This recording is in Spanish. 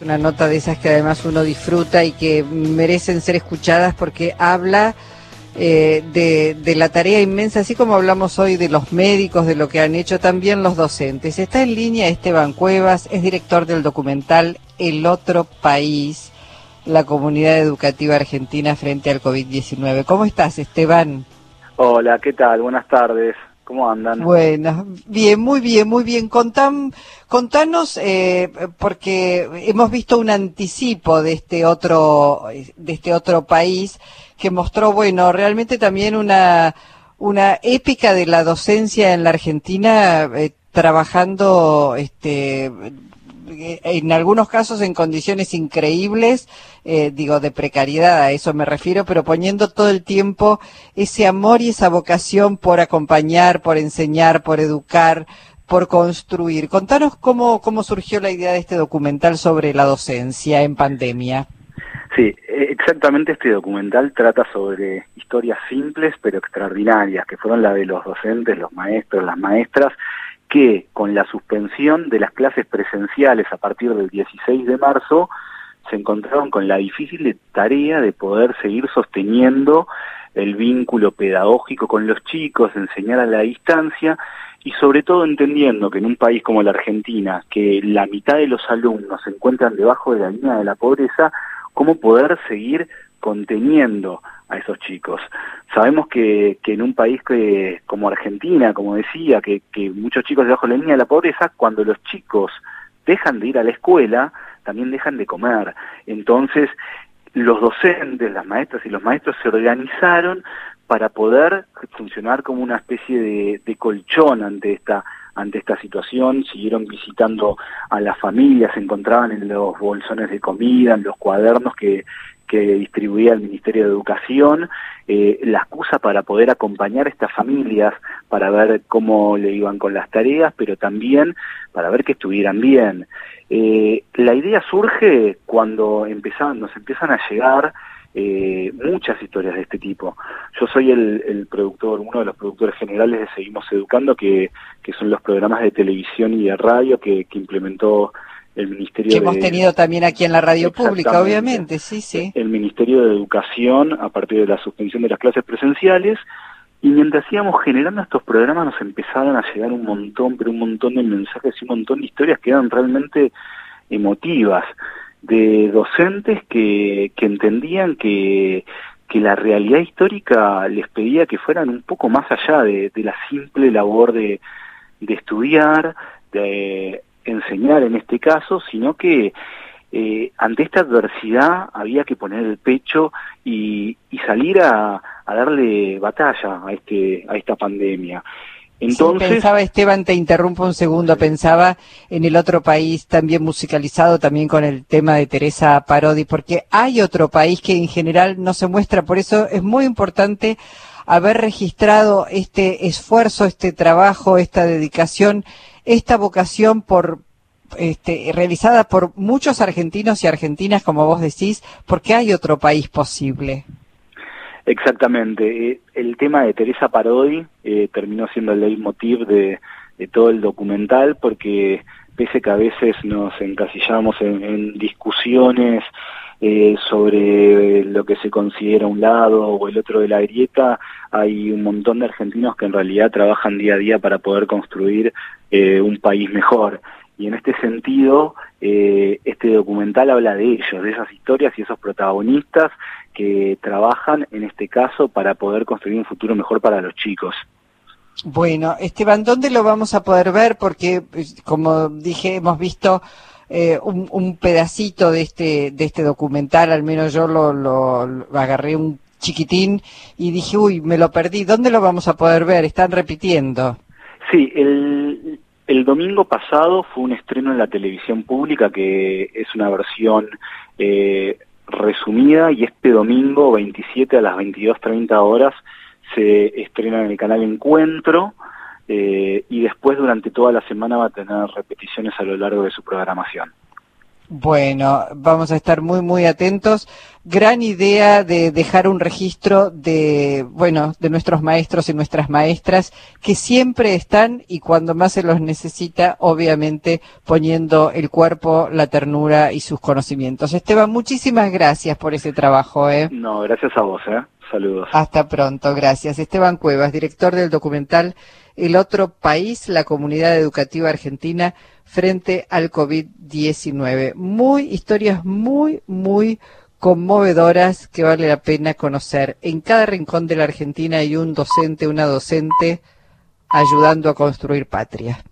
Una nota de esas que además uno disfruta y que merecen ser escuchadas porque habla eh, de, de, la tarea inmensa, así como hablamos hoy de los médicos, de lo que han hecho también los docentes. Está en línea Esteban Cuevas, es director del documental El Otro País, la comunidad educativa argentina frente al COVID-19. ¿Cómo estás, Esteban? Hola, ¿qué tal? Buenas tardes. ¿Cómo andan? Bueno, bien, muy bien, muy bien. Contam, contanos, eh, porque hemos visto un anticipo de este otro, de este otro país que mostró, bueno, realmente también una, una épica de la docencia en la Argentina, eh, trabajando, este, en algunos casos en condiciones increíbles, eh, digo, de precariedad, a eso me refiero, pero poniendo todo el tiempo ese amor y esa vocación por acompañar, por enseñar, por educar, por construir. Contanos cómo, cómo surgió la idea de este documental sobre la docencia en pandemia. Sí, e, exactamente este documental trata sobre historias simples pero extraordinarias, que fueron la de los docentes, los maestros, las maestras, que con la suspensión de las clases presenciales a partir del 16 de marzo se encontraron con la difícil tarea de poder seguir sosteniendo el vínculo pedagógico con los chicos, enseñar a la distancia y sobre todo entendiendo que en un país como la Argentina, que la mitad de los alumnos se encuentran debajo de la línea de la pobreza, cómo poder seguir conteniendo a esos chicos. Sabemos que, que en un país que, como Argentina, como decía, que, que muchos chicos debajo de la línea de la pobreza, cuando los chicos dejan de ir a la escuela, también dejan de comer. Entonces, los docentes, las maestras y los maestros se organizaron para poder funcionar como una especie de, de colchón ante esta ante esta situación, siguieron visitando a las familias, se encontraban en los bolsones de comida, en los cuadernos que, que distribuía el Ministerio de Educación, eh, la excusa para poder acompañar a estas familias, para ver cómo le iban con las tareas, pero también para ver que estuvieran bien. Eh, la idea surge cuando empezaban, nos empiezan a llegar eh, muchas historias de este tipo. Yo soy el, el, productor, uno de los productores generales de Seguimos Educando, que, que son los programas de televisión y de radio que, que implementó el Ministerio que hemos tenido también aquí en la radio pública, obviamente, sí, sí. El Ministerio de Educación, a partir de la suspensión de las clases presenciales, y mientras íbamos generando estos programas nos empezaron a llegar un montón, pero un montón de mensajes y un montón de historias que eran realmente emotivas, de docentes que, que entendían que, que la realidad histórica les pedía que fueran un poco más allá de, de la simple labor de, de estudiar, de enseñar en este caso, sino que eh, ante esta adversidad había que poner el pecho y, y salir a, a, darle batalla a este a esta pandemia. Entonces, sí, pensaba Esteban, te interrumpo un segundo, pensaba en el otro país también musicalizado, también con el tema de Teresa Parodi, porque hay otro país que en general no se muestra, por eso es muy importante haber registrado este esfuerzo, este trabajo, esta dedicación esta vocación por este, realizada por muchos argentinos y argentinas, como vos decís, porque hay otro país posible. Exactamente. Eh, el tema de Teresa Parodi eh, terminó siendo el leitmotiv de, de todo el documental porque pese que a veces nos encasillamos en, en discusiones eh, sobre lo que se considera un lado o el otro de la grieta, hay un montón de argentinos que en realidad trabajan día a día para poder construir eh, un país mejor. Y en este sentido, eh, este documental habla de ellos, de esas historias y esos protagonistas que trabajan, en este caso, para poder construir un futuro mejor para los chicos. Bueno, Esteban, ¿dónde lo vamos a poder ver? Porque, pues, como dije, hemos visto eh, un, pedacito de este, de este documental, al menos yo lo, lo, lo, agarré un chiquitín y dije, uy, me lo perdí, ¿dónde lo vamos a poder ver? Están repitiendo. Sí, el, el domingo pasado fue un estreno en la televisión pública que es una versión eh, resumida y este domingo 27 a las 22.30 horas se estrena en el canal Encuentro eh, y después durante toda la semana va a tener repeticiones a lo largo de su programación. Bueno, vamos a estar muy, muy atentos. Gran idea de dejar un registro de, bueno, de nuestros maestros y nuestras maestras que siempre están y cuando más se los necesita, obviamente poniendo el cuerpo, la ternura y sus conocimientos. Esteban, muchísimas gracias por ese trabajo. ¿eh? No, gracias a vos. ¿eh? Saludos. Hasta pronto, gracias. Esteban Cuevas, director del documental El otro país, la comunidad educativa argentina frente al COVID-19. Muy, historias muy, muy conmovedoras que vale la pena conocer. En cada rincón de la Argentina hay un docente, una docente ayudando a construir patria.